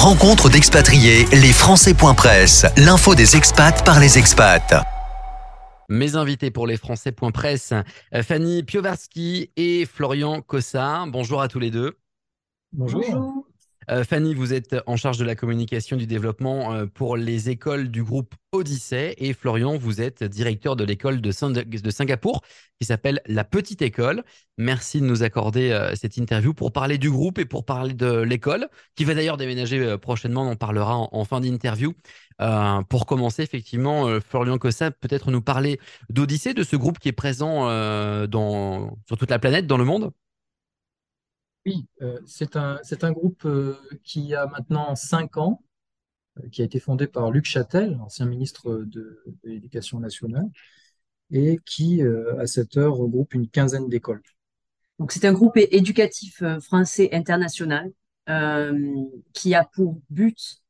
Rencontre d'expatriés, les Français.press, l'info des expats par les expats. Mes invités pour les Français.press, euh, Fanny Piovarski et Florian Cossard. Bonjour à tous les deux. Bonjour. Euh, Fanny, vous êtes en charge de la communication du développement euh, pour les écoles du groupe Odyssée et Florian, vous êtes directeur de l'école de, Singapour qui s'appelle La Petite École. Merci de nous accorder euh, cette interview pour parler du groupe et pour parler de l'école qui va d'ailleurs déménager prochainement. On en parlera en, fin d'interview. pour commencer, effectivement, Florian Cossa, peut-être nous parler d'Odyssée, de ce groupe qui est présent sur toute la planète, dans le monde? Oui, euh, c'est un, un groupe euh, qui a maintenant cinq ans, euh, qui a été fondé par Luc Châtel, ancien ministre de, l'Éducation nationale, et qui, à cette heure, regroupe une quinzaine d'écoles. Donc, c'est un groupe éducatif français international qui a pour but,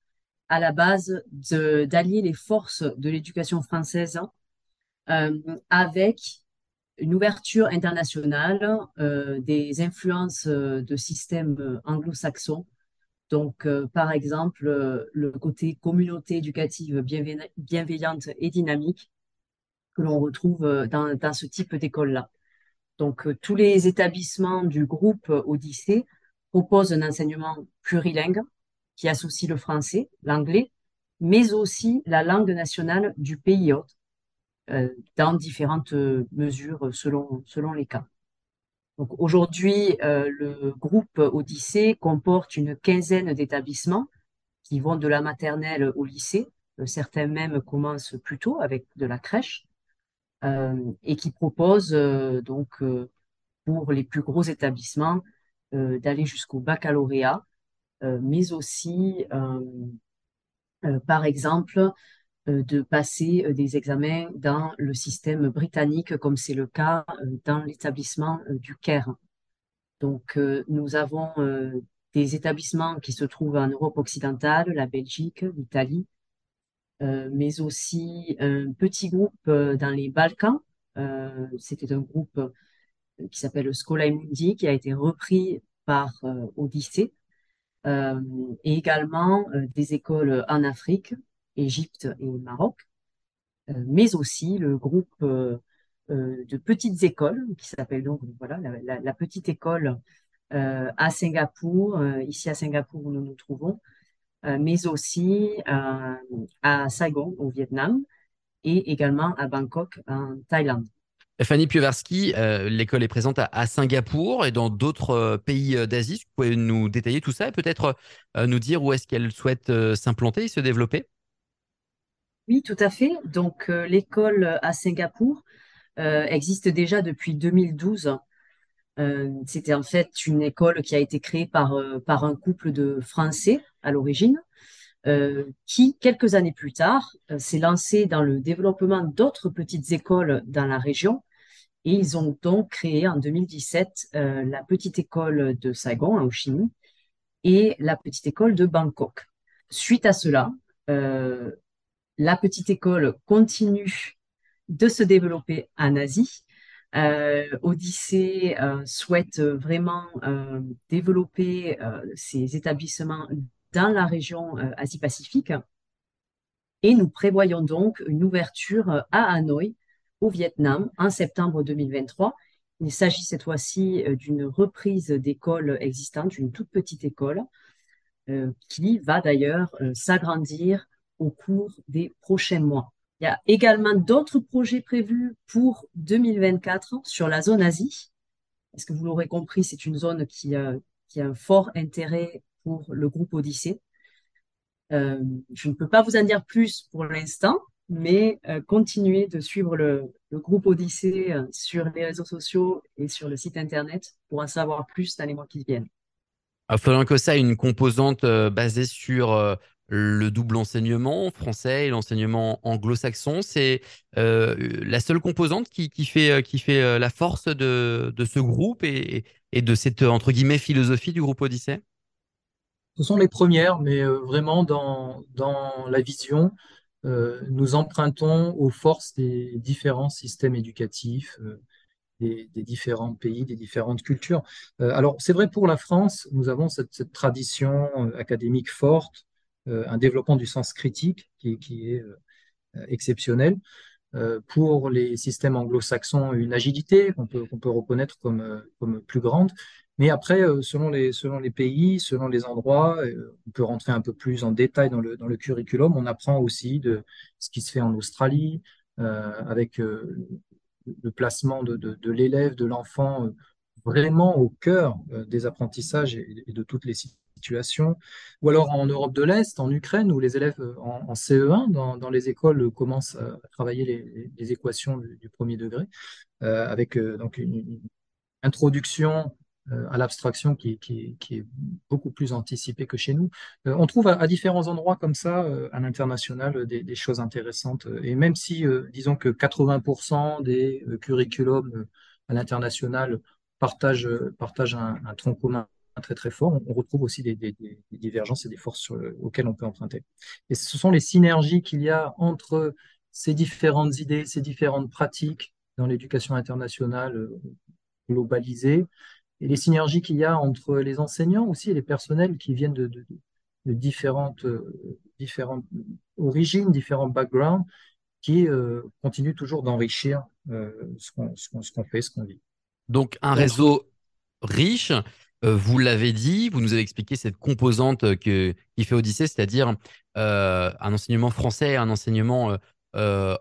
à la base, d'allier les forces de l'éducation française avec une ouverture internationale, euh, des influences euh, de systèmes euh, anglo-saxons. Donc, par exemple, le côté communauté éducative bienveillante et dynamique que l'on retrouve dans, dans, ce type d'école-là. Donc, tous les établissements du groupe Odyssée proposent un enseignement plurilingue qui associe le français, l'anglais, mais aussi la langue nationale du pays hôte euh, dans différentes euh, mesures selon, selon les cas. Donc aujourd'hui, euh, le groupe Odyssée comporte une quinzaine d'établissements qui vont de la maternelle au lycée. certains même commencent plus tôt avec de la crèche et qui proposent donc pour les plus gros établissements d'aller jusqu'au baccalauréat, mais aussi par exemple euh, de passer euh, des examens dans le système britannique, comme c'est le cas euh, dans l'établissement du Caire. Donc, nous avons des établissements qui se trouvent en Europe occidentale, la Belgique, l'Italie, mais aussi un petit groupe dans les Balkans. C'était un groupe qui s'appelle Scola Mundi, qui a été repris par Odyssée, et également des écoles en Afrique, Égypte et Maroc, euh, mais aussi le groupe euh, euh, de petites écoles qui s'appelle donc voilà la, petite école à Singapour, ici à Singapour où nous nous trouvons, mais aussi à Saigon au Vietnam et également à Bangkok en Thaïlande. Fanny Piovarski, l'école est présente à, Singapour et dans d'autres pays d'Asie. Vous pouvez nous détailler tout ça et peut-être nous dire où est-ce qu'elle souhaite s'implanter et se développer? Oui, tout à fait. Donc, euh, l'école à Singapour euh, existe déjà depuis 2012. Euh, c'était en fait une école qui a été créée par, par un couple de Français à l'origine, qui, quelques années plus tard, s'est lancé dans le développement d'autres petites écoles dans la région. Et ils ont donc créé en 2017 la petite école de Saigon, à Ho et la petite école de Bangkok. Suite à cela, la petite école continue de se développer en Asie. Euh, Odyssée euh, souhaite vraiment euh, développer ses établissements dans la région Asie-Pacifique et nous prévoyons donc une ouverture à Hanoï, au Vietnam, en septembre 2023. Il s'agit cette fois-ci d'une reprise d'école existante, d'une toute petite école, qui va d'ailleurs s'agrandir au cours des prochains mois. Il y a également d'autres projets prévus pour 2024 sur la zone Asie. Est-ce que vous l'aurez compris, c'est une zone qui, a un fort intérêt pour le groupe Odyssée. Euh, je ne peux pas vous en dire plus pour l'instant, mais euh, continuez de suivre le, groupe Odyssée euh, sur les réseaux sociaux et sur le site internet pour en savoir plus dans les mois qui viennent. Florian ça une composante basée sur le double enseignement français et l'enseignement anglo-saxon. C'est euh, la seule composante qui, fait, euh, euh, la force de, ce groupe et, de cette entre guillemets philosophie du groupe Odyssée? Ce sont les premières, mais vraiment dans la vision, nous empruntons aux forces des différents systèmes éducatifs des, différents pays, des différentes cultures. alors, c'est vrai pour la France, nous avons cette, tradition académique forte, un développement du sens critique qui, qui est exceptionnel. pour les systèmes anglo-saxons, une agilité qu'on peut, peut, reconnaître comme, comme plus grande. Mais après, euh, selon les, selon les pays, selon les endroits, euh, on peut rentrer un peu plus en détail dans le, dans le curriculum. On apprend aussi de ce qui se fait en Australie, euh, avec le placement de, l'élève, de l'enfant, vraiment au cœur des apprentissages et, de toutes les situations. Ou alors en Europe de l'Est, en Ukraine, où les élèves en, CE1, dans, les écoles, commencent à travailler les, équations du, premier degré, avec donc une introduction euh, à l'abstraction qui, est beaucoup plus anticipée que chez nous. Euh, on trouve à, différents endroits comme ça, euh, à l'international, des, choses intéressantes. Et même si, disons que 80% des curriculums à l'international partagent un, tronc commun très très fort, on, retrouve aussi des, divergences et des forces auxquelles on peut emprunter. Et ce sont les synergies qu'il y a entre ces différentes idées, ces différentes pratiques dans l'éducation internationale globalisée, et les synergies qu'il y a entre les enseignants aussi et les personnels qui viennent de, différentes, euh, différentes origines, différents backgrounds, qui euh, continuent toujours d'enrichir euh, ce qu'on fait, ce qu'on vit. Donc un réseau riche, vous l'avez dit, vous nous avez expliqué cette composante que, qui fait Odyssée, c'est-à-dire un enseignement français et un enseignement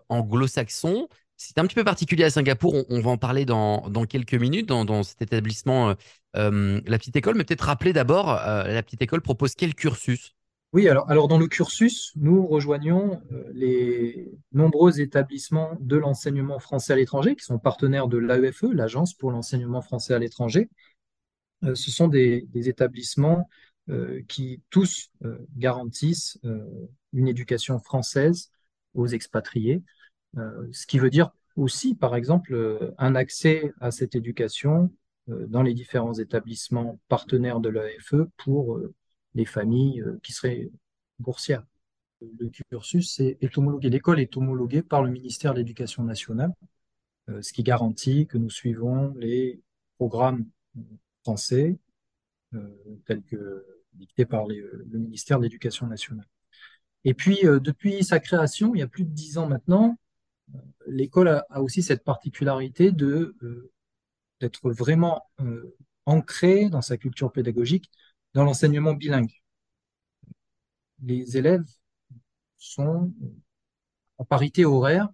anglo-saxon. C'est un petit peu particulier à Singapour, on, va en parler dans, quelques minutes, dans, cet établissement, euh, euh, la petite école, mais peut-être rappeler d'abord, euh, la petite école propose quel cursus? Oui, alors, alors dans le cursus, nous rejoignons les nombreux établissements de l'enseignement français à l'étranger, qui sont partenaires de l'AEFE, l'Agence pour l'enseignement français à l'étranger. Ce sont des, établissements qui tous garantissent une éducation française aux expatriés. Euh, ce qui veut dire aussi, par exemple, euh, un accès à cette éducation euh, dans les différents établissements partenaires de l'AFE pour les familles qui seraient boursières. Le cursus est, homologué. L'école est homologuée par le ministère de l'Éducation nationale, ce qui garantit que nous suivons les programmes français tels que dictés par le ministère de l'Éducation nationale. Et puis, depuis sa création, il y a plus de dix ans maintenant, l'école a, aussi cette particularité de euh, d'être vraiment euh, ancrée dans sa culture pédagogique dans l'enseignement bilingue. Les élèves sont en parité horaire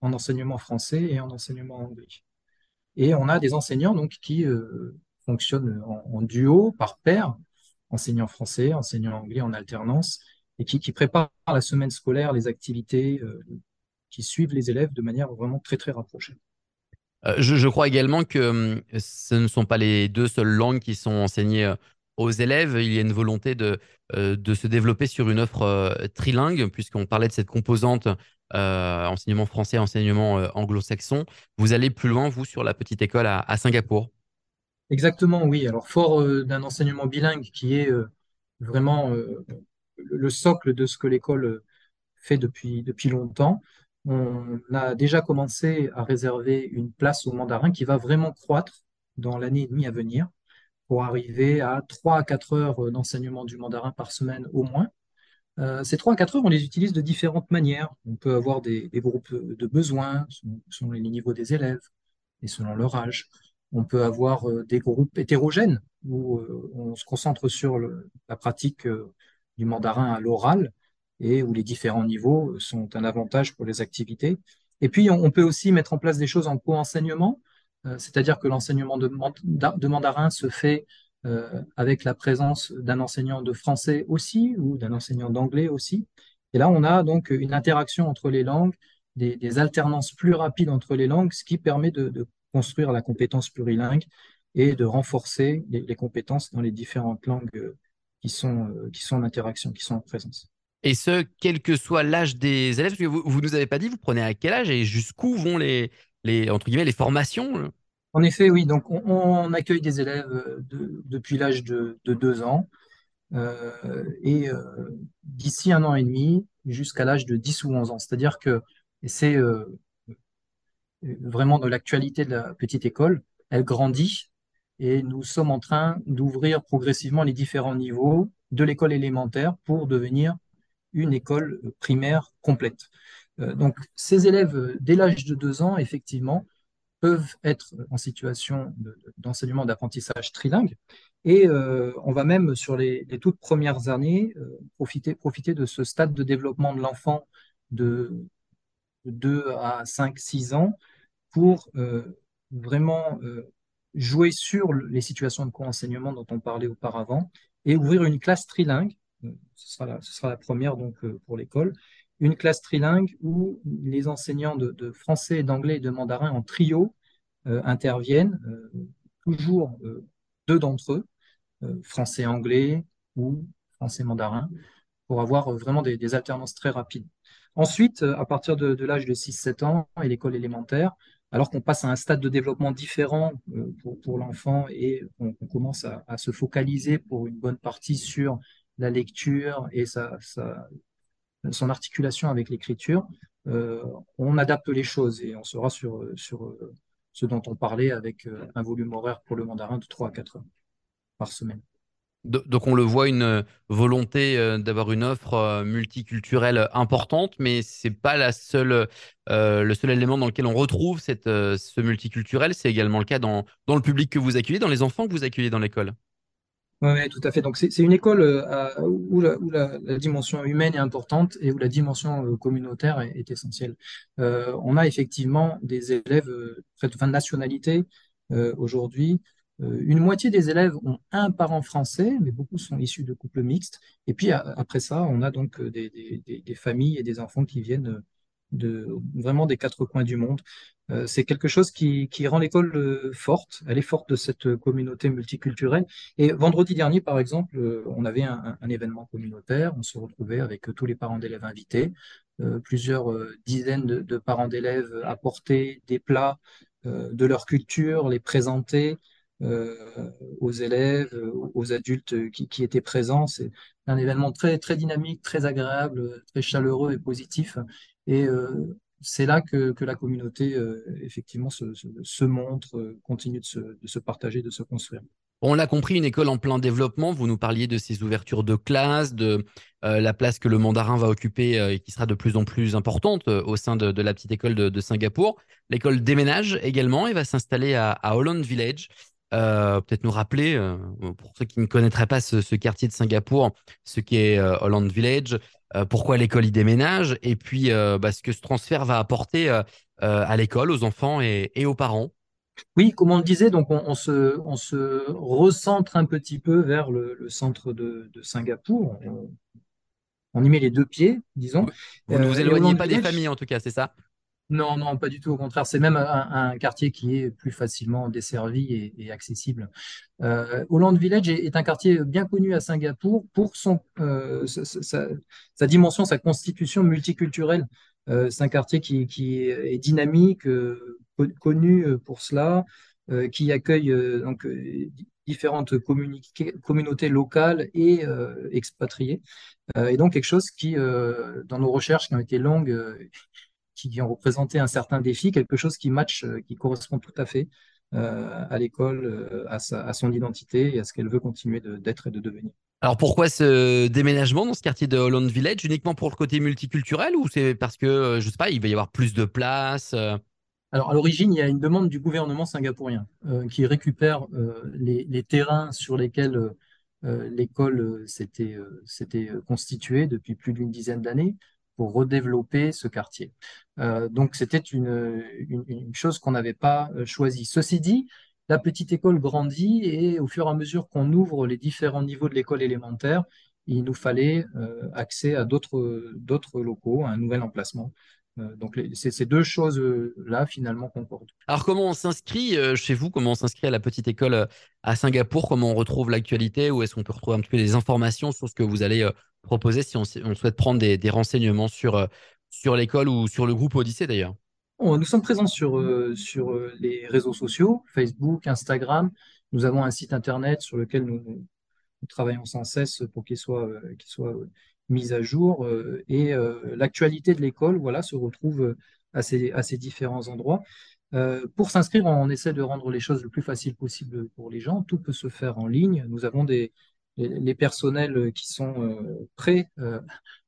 en enseignement français et en enseignement anglais. Et on a des enseignants donc qui euh, fonctionnent en, duo, par pair, enseignant français, enseignant anglais en alternance, et qui, préparent la semaine scolaire, les activités, qui suivent les élèves de manière vraiment très très rapprochée. Euh, je, crois également que hum, ce ne sont pas les deux seules langues qui sont enseignées euh, aux élèves. Il y a une volonté de, euh, de se développer sur une offre trilingue, puisqu'on parlait de cette composante enseignement français, enseignement anglo-saxon. Vous allez plus loin, vous, sur la petite école à, Singapour Exactement, oui. Alors, fort d'un enseignement bilingue qui est vraiment le socle de ce que l'école fait depuis, depuis longtemps, on a déjà commencé à réserver une place au mandarin qui va vraiment croître dans l'année et demie à venir pour arriver à 3 à 4 heures d'enseignement du mandarin par semaine au moins. Euh, ces 3 à 4 heures, on les utilise de différentes manières. On peut avoir des, groupes de besoins selon les niveaux des élèves et selon leur âge. On peut avoir euh, des groupes hétérogènes où euh, on se concentre sur la pratique du mandarin à l'oral et où les différents niveaux sont un avantage pour les activités. Et puis, on, peut aussi mettre en place des choses en co-enseignement, c'est-à-dire que l'enseignement de, mandarin se fait avec la présence d'un enseignant de français aussi ou d'un enseignant d'anglais aussi. Et là, on a donc une interaction entre les langues, des, alternances plus rapides entre les langues, ce qui permet de, construire la compétence plurilingue et de renforcer les, compétences dans les différentes langues euh, qui sont, qui sont en interaction, qui sont en présence. Et ce, quel que soit l'âge des élèves, vous, ne nous avez pas dit, vous prenez à quel âge et jusqu'où vont les, les, entre guillemets, les formations En effet, oui. Donc, on, accueille des élèves euh, depuis l'âge de, deux ans euh, et euh, d'ici un an et demi jusqu'à l'âge de 10 ou 11 ans. C'est-à-dire que c'est vraiment de l'actualité de la petite école. Elle grandit et nous sommes en train d'ouvrir progressivement les différents niveaux de l'école élémentaire pour devenir une école primaire complète. Donc, ces élèves, dès l'âge de deux ans, effectivement, peuvent être en situation d'enseignement d'apprentissage trilingue. Et euh, on va même, sur les, toutes premières années, profiter, profiter de ce stade de développement de l'enfant de 2 à 5, 6 ans pour vraiment jouer sur les situations de co-enseignement dont on parlait auparavant et ouvrir une classe trilingue. Ce sera ce sera la première donc pour l'école une classe trilingue où les enseignants de, français, d'anglais et de mandarin en trio euh, interviennent, euh, toujours euh, deux d'entre eux, français-anglais ou français-mandarin, pour avoir vraiment des, alternances très rapides. Ensuite, à partir de, l'âge de 6-7 ans et l'école élémentaire, alors qu'on passe à un stade de développement différent pour, l'enfant et on, commence à, se focaliser pour une bonne partie sur la lecture et sa, son articulation avec l'écriture, euh, on adapte les choses et on sera sur, sur euh, ce dont on parlait avec euh, un volume horaire pour le mandarin de 3 à 4 heures par semaine. Donc on le voit, une volonté d'avoir une offre multiculturelle importante, mais c'est pas la le seul élément dans lequel on retrouve cette, ce multiculturel. C'est également le cas dans, dans le public que vous accueillez, dans les enfants que vous accueillez dans l'école. Oui, tout à fait. Donc, c'est une école euh, où, la, dimension humaine est importante et où la dimension euh, communautaire est, essentielle. Euh, on a effectivement des élèves de nationalité aujourd'hui. une moitié des élèves ont un parent français, mais beaucoup sont issus de couples mixtes. Et puis, après ça, on a donc des familles et des enfants qui viennent de vraiment des quatre coins du monde. Euh, c'est quelque chose qui, rend l'école euh, forte. Elle est forte de cette communauté multiculturelle. Et vendredi dernier, par exemple, euh, on avait un, événement communautaire. On se retrouvait avec tous les parents d'élèves invités. plusieurs dizaines de, parents d'élèves apportaient des plats de leur culture, les présenter. Aux élèves, aux adultes qui, étaient présents. C'est un événement très, très dynamique, très agréable, très chaleureux et positif. Et euh, c'est là que, la communauté, euh, effectivement, se, montre, euh, continue de se, partager, de se construire. On l'a compris, une école en plein développement. Vous nous parliez de ces ouvertures de classe, de la place que le mandarin va occuper et qui sera de plus en plus importante au sein de, la petite école de, Singapour. L'école déménage également et va s'installer à, Holland Village. Peut-être nous rappeler, pour ceux qui ne connaîtraient pas ce, ce, quartier de Singapour, ce qu'est Holland Village, euh, pourquoi l'école y déménage et puis euh, bah, ce que ce transfert va apporter euh, à l'école, aux enfants et, aux parents. Oui, comme on le disait, donc on, se, on se, recentre un petit peu vers le, centre de, Singapour. On, y met les deux pieds, disons. Vous ne vous éloignez pas des familles, en tout cas, c'est ça? Non, non, pas du tout. Au contraire, c'est même un, quartier qui est plus facilement desservi et, accessible. Euh, Holland Village est, un quartier bien connu à Singapour pour son, euh, sa, dimension, sa constitution multiculturelle. Euh, c'est un quartier qui, est dynamique, connu pour cela, qui accueille donc différentes communautés locales et expatriées. et donc quelque chose qui, dans nos recherches qui ont été longues, qui ont représenté un certain défi, quelque chose qui match, euh, qui correspond tout à fait euh, à l'école, euh, à, à, son identité et à ce qu'elle veut continuer d'être et de devenir. Alors pourquoi ce déménagement dans ce quartier de Holland Village? Uniquement pour le côté multiculturel ou c'est parce que, je ne sais pas, il va y avoir plus de place alors, à l'origine, il y a une demande du gouvernement singapourien qui récupère les, les, terrains sur lesquels l'école s'était constituée depuis plus d'une dizaine d'années pour redévelopper ce quartier. Euh, donc c'était une, chose qu'on n'avait pas euh, choisie. Ceci dit, la petite école grandit et au fur et à mesure qu'on ouvre les différents niveaux de l'école élémentaire, il nous fallait euh, accès à d'autres locaux, à un nouvel emplacement. donc c'est ces deux choses-là finalement concordent. Alors comment on s'inscrit chez vous? Comment on s'inscrit à la petite école à Singapour? Comment on retrouve l'actualité? Ou est-ce qu'on peut retrouver un petit peu des informations sur ce que vous allez proposer si on, souhaite prendre des, renseignements sur, euh, sur l'école ou sur le groupe Odyssée d'ailleurs Nous sommes présents sur, euh, euh, les réseaux sociaux, Facebook, Instagram. Nous avons un site internet sur lequel nous, travaillons sans cesse pour qu'il soit, mis à jour. Et l'actualité de l'école voilà, se retrouve à ces, à ces différents endroits. Pour s'inscrire, on essaie de rendre les choses le plus facile possible pour les gens. Tout peut se faire en ligne. Nous avons des, les, personnels qui sont euh, prêts euh,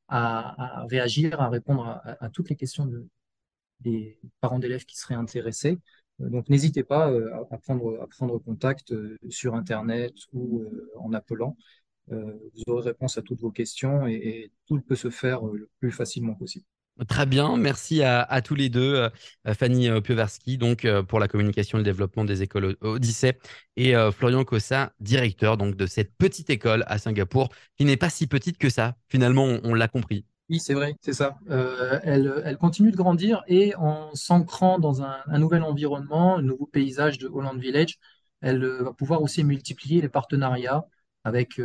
à, réagir, à répondre à, toutes les questions de, des parents d'élèves qui seraient intéressés. Donc n'hésitez pas à, prendre, contact sur Internet ou en appelant. vous aurez réponse à toutes vos questions et tout peut se faire le plus facilement possible. Très bien, merci à, tous les deux, euh, Fanny euh, Pioverski, donc euh, pour la communication et le développement des écoles Odyssée, et Florian Cossa, directeur donc de cette petite école à Singapour, qui n'est pas si petite que ça. Finalement, on, l'a compris. Oui, c'est vrai, c'est ça. elle, continue de grandir et en s'ancrant dans un, nouvel environnement, un nouveau paysage de Holland Village, elle va pouvoir aussi multiplier les partenariats avec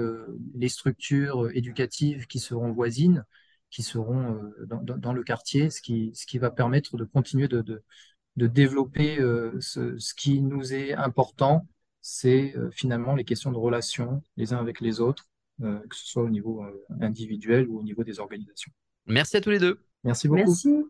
les structures éducatives qui seront voisines qui seront euh, dans, le quartier, ce qui, ce qui va permettre de continuer de, de, développer euh, ce, ce, qui nous est important, c'est euh, finalement les questions de relations les uns avec les autres, que ce soit au niveau individuel ou au niveau des organisations. Merci à tous les deux. Merci beaucoup. Merci.